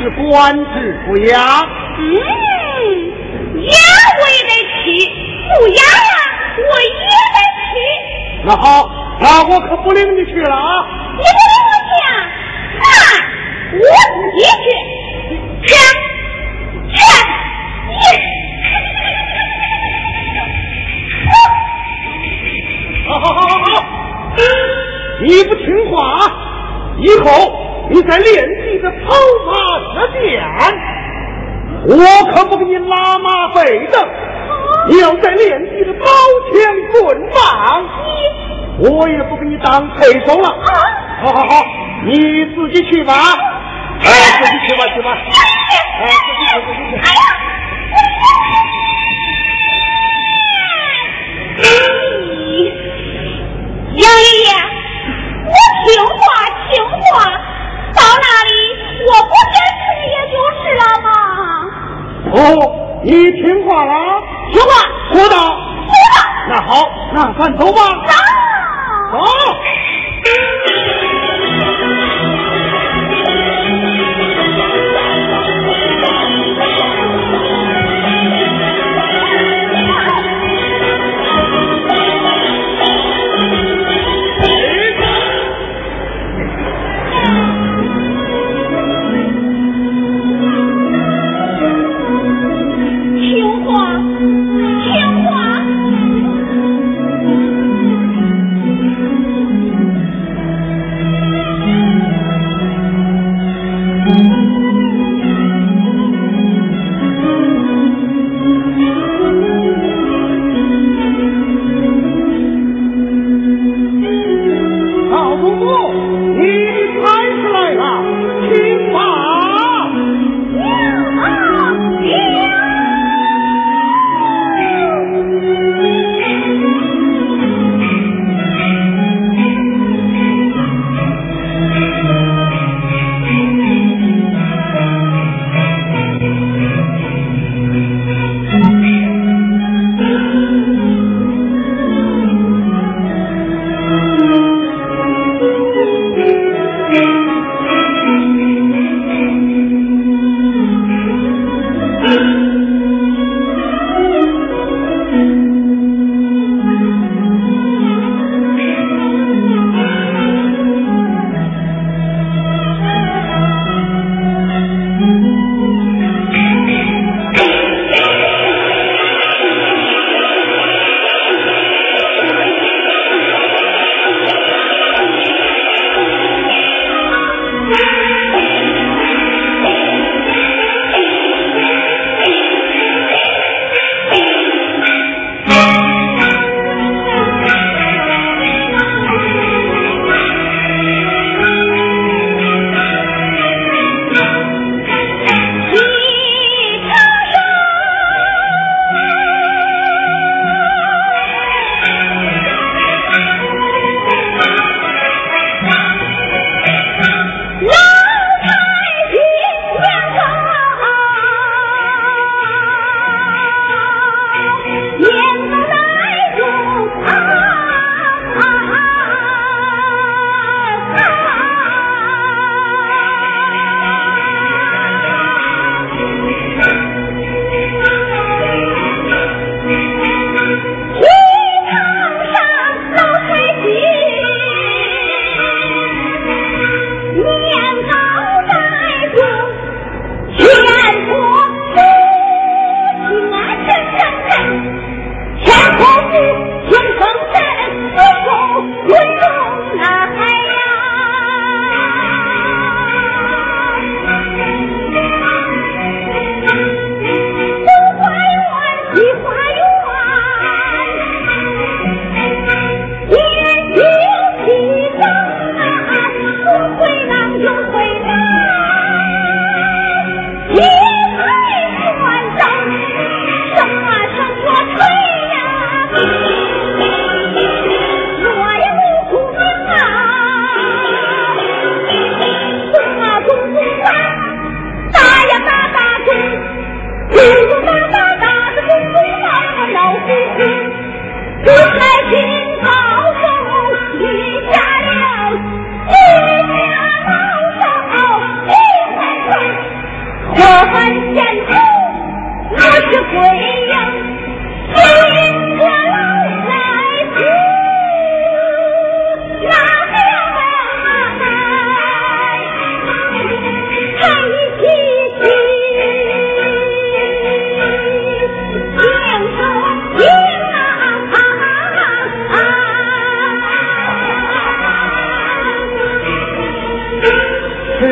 是官职不雅？嗯，雅我也得去，不雅呀，我也得去。那好，那我可不领你去了啊！你不领我去啊？那我自己去。去，去，好好好好好，你不听话，以后你在练习的跑马射箭，我可不给你拉马背的。你要在练你的刀枪棍棒，我也不给你当配手了。好好好，你自己去吧。哎，自己去吧，去吧。哎，自己去，自己去。好，那咱走吧。走。走。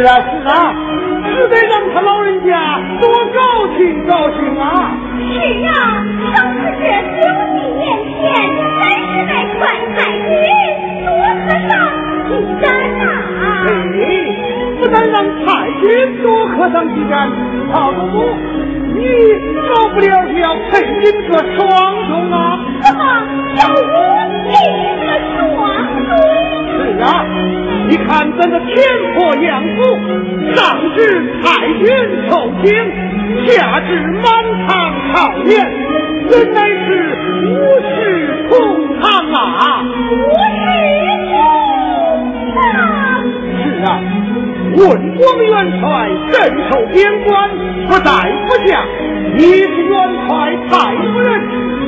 是啊是得让他老人家多高兴高兴啊。是啊上次这表弟眼前咱是在传太君多喝上几盏啊不但让太君多喝上几盏好东东你少不了就要配你个双重啊。怎么要我配你个双是啊。你看咱的天婆养父，上至太君受惊，下至满堂朝宴，原来是五世同堂啊！无事同堂。是啊，文光元帅镇守边关，不在不下，你是元帅太夫人，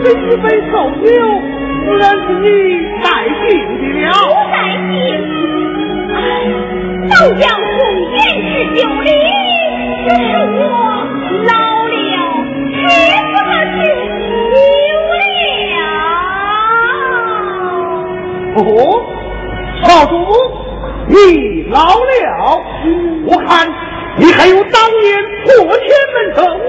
这一杯寿酒，自然是你带进的了。不带进，都将红颜是有理，只是我老了，吃不得酒了。哦，少主，你老了，我看你还有当年破天门的威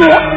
Yeah.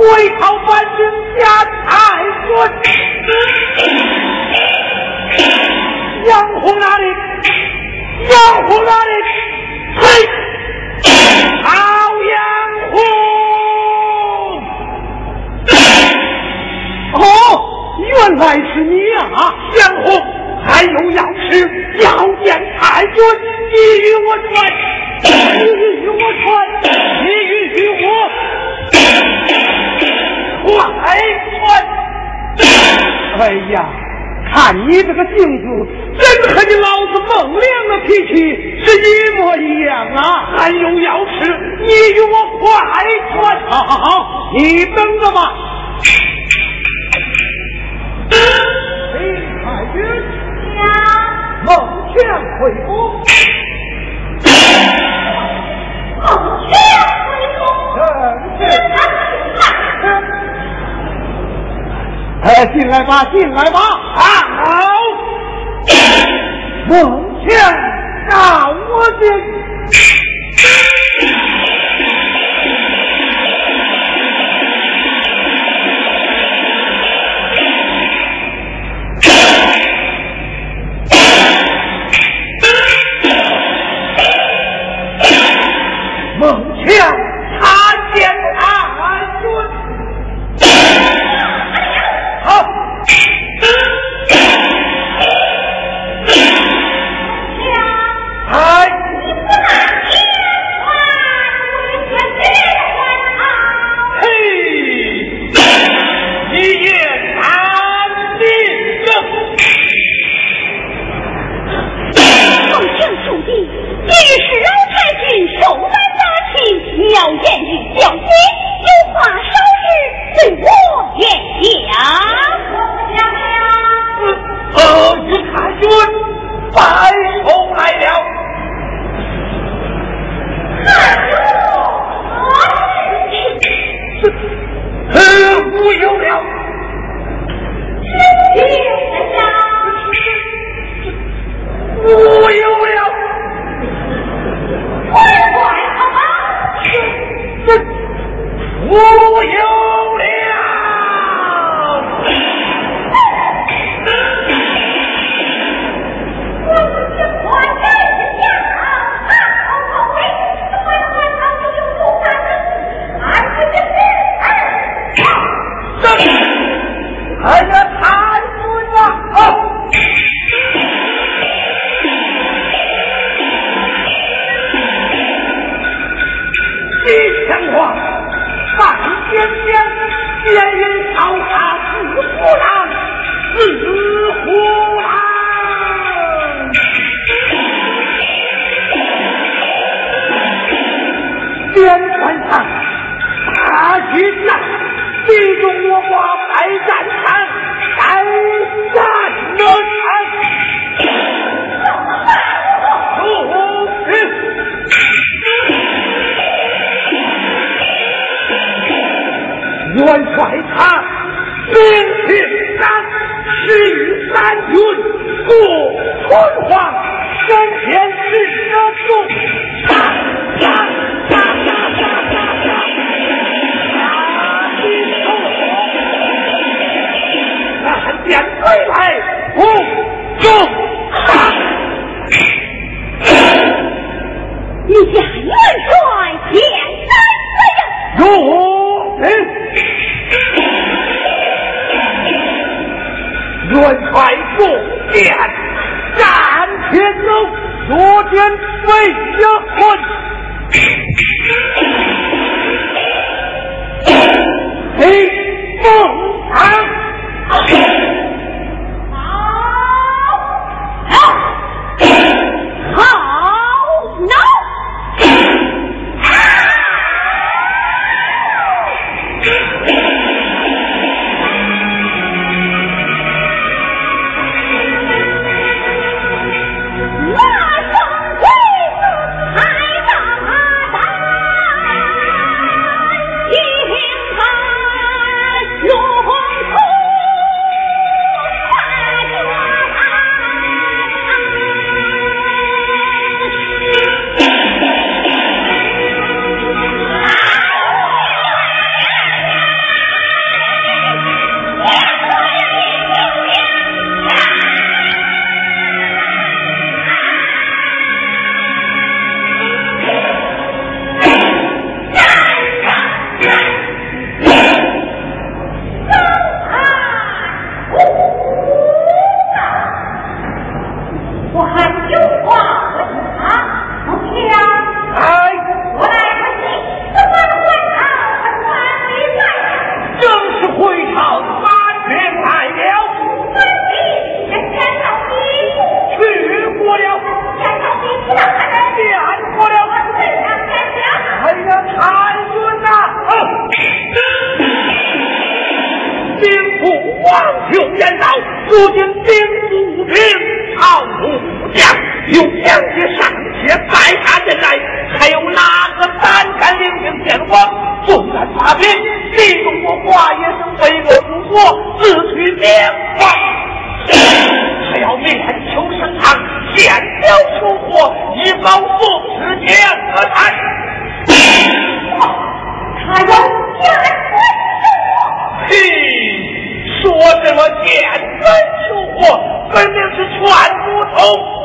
回朝搬兵下太君。杨虎哪里？杨虎哪里？嘿，好杨虎！哦，原来是你啊，杨虎！还有要事要见太君，你与我传，你与我传，你与我快穿！哎呀！看你这个性子，真和你老子孟良的脾气是一模一样啊！还有要吃，你与我快穿。好好好，你等着吧。林太君，孟强回府。孟强回府。是是。哎，进来吧，进来吧。好，孟强让我进。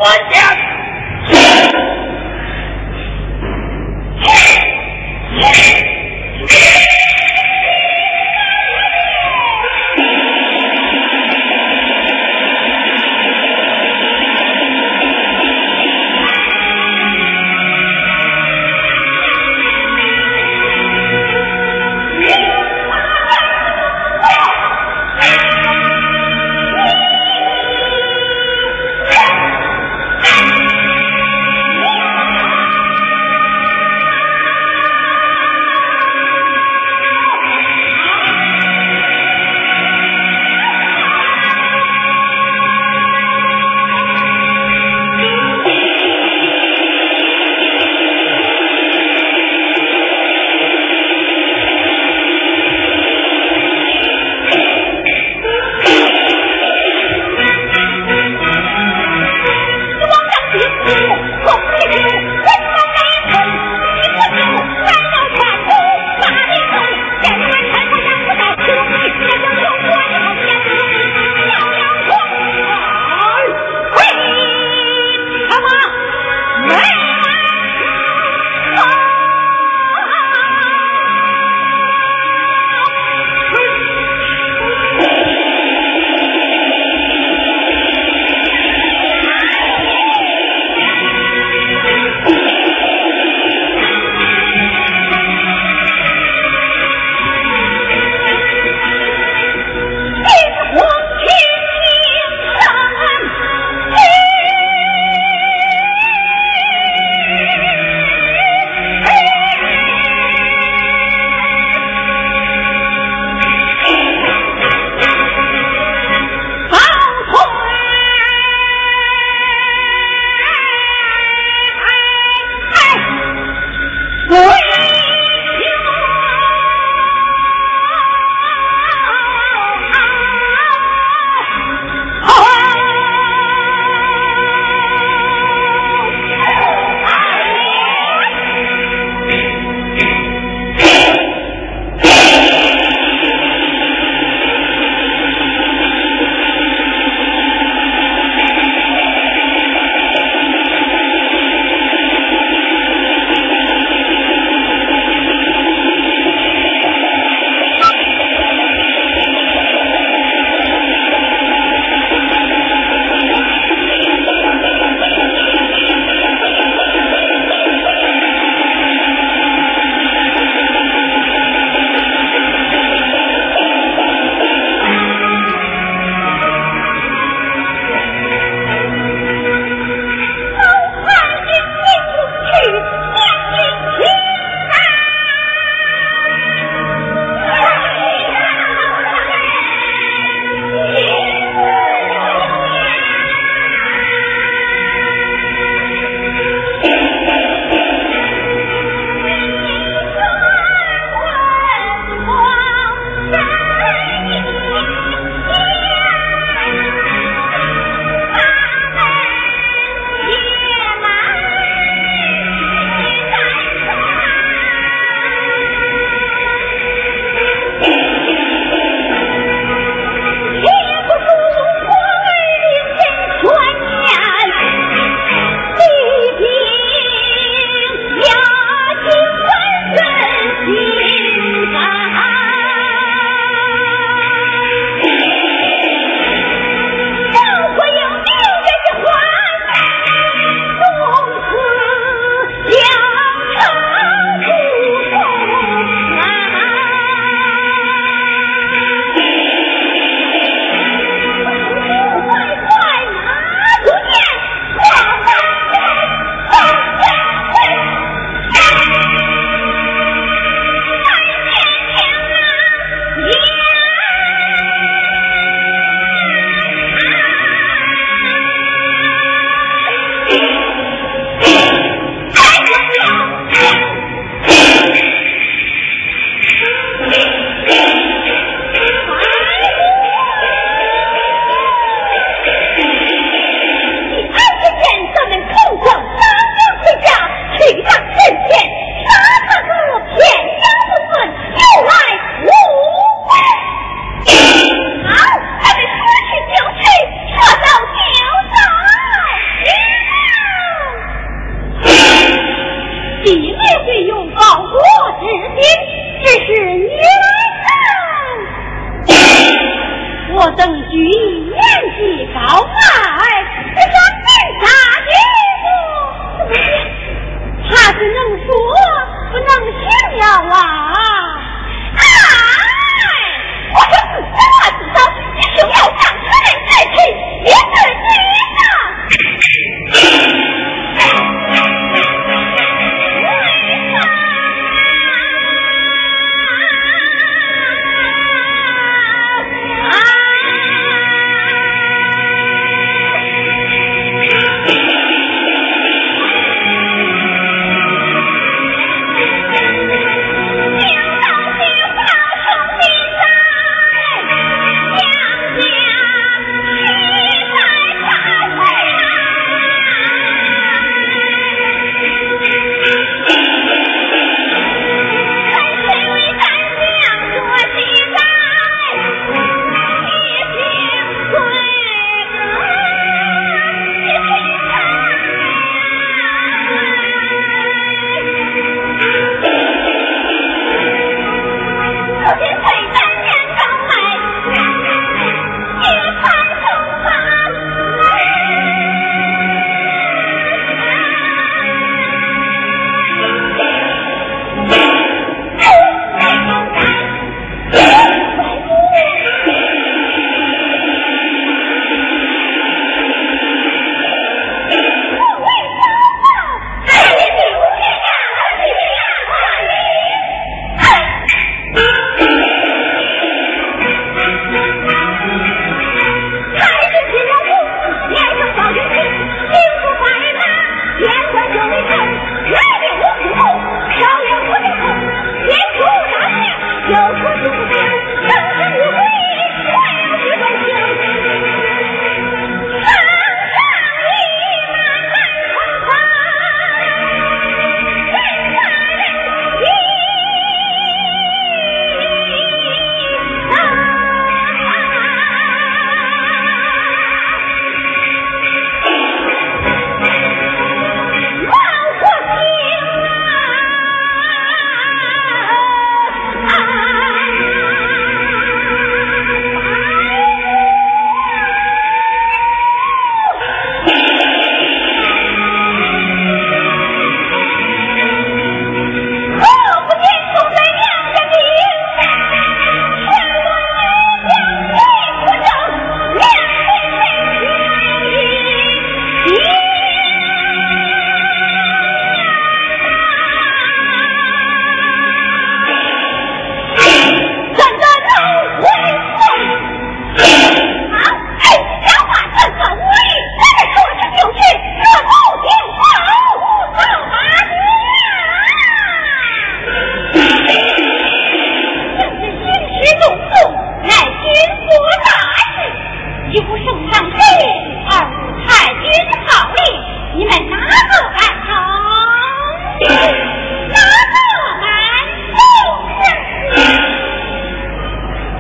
通我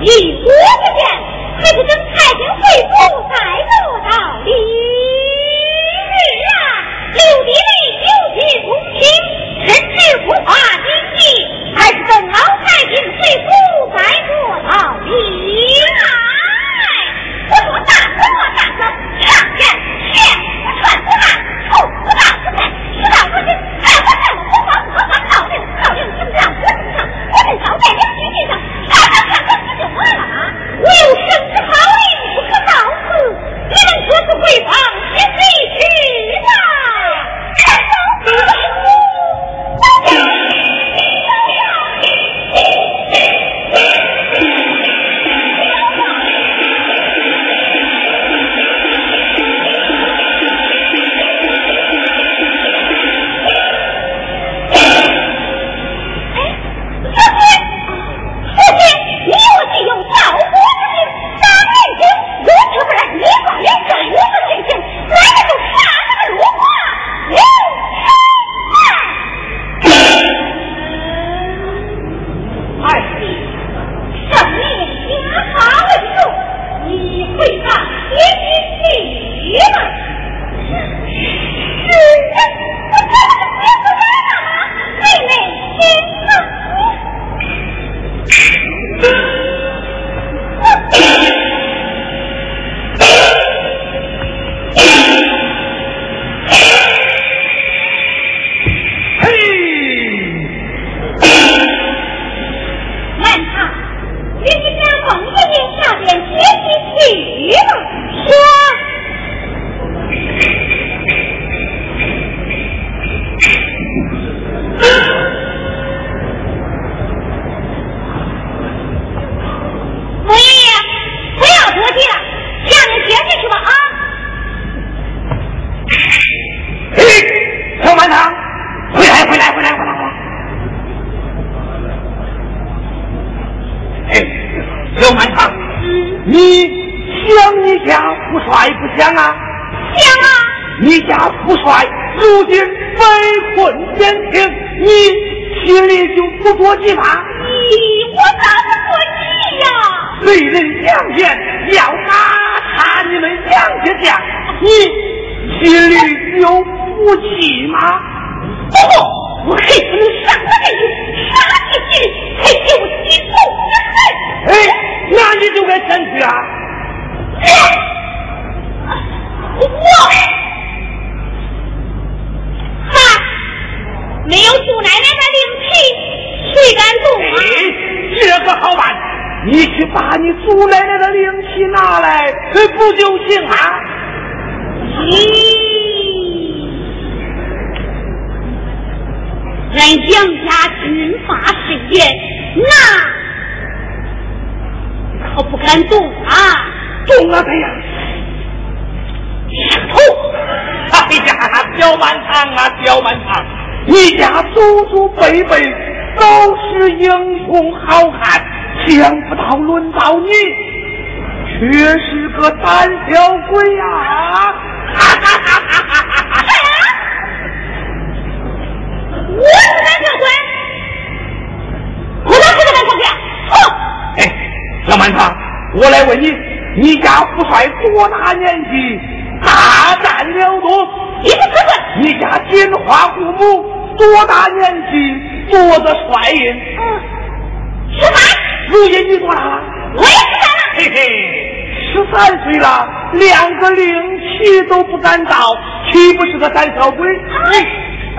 你估不见，还不跟太监会书改个道理。呀，柳嫡令有同情，甚至会画京剧，还是跟老太监会书。啊！你家父帅如今被困险情，你心里就不着急吗？咦，我咋不着急呀？被人强奸，要打他，你们杨家将，你心里有不气吗？不，我恨死你上个人杀你去，还给我心头之哎，那你就该先去啊！我。没有祖奶奶的灵气，谁敢动啊？这个好办，你去把你祖奶奶的灵气拿来，不就行啊？咦，俺杨家军法森严，那可不敢动啊！动了，这样上头！哎呀，刁满堂啊，刁满堂！一家祖祖辈辈都是英雄好汉，想不到轮到你，却是个胆小鬼呀！哈哈哈哈哈哈！我是胆小鬼，我哪是个胆小鬼？哼！哎，老满堂，我来问你，你家父帅多大年纪？大战了多？一不可问。你家金花姑母？多大年纪多的帅印？嗯，十三。如今你多大了？我也十三了。嘿嘿，十三岁了，两个令旗都不敢倒，岂不是个胆小鬼？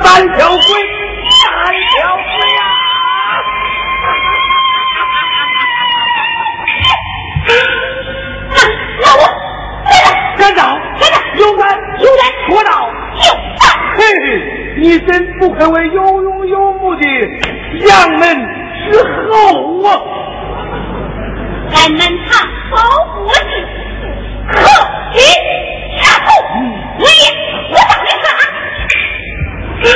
胆小鬼，胆小鬼呀！真不愧为有勇有谋的杨门之后啊！俺们堂保国之可喜下后，我也我当你看。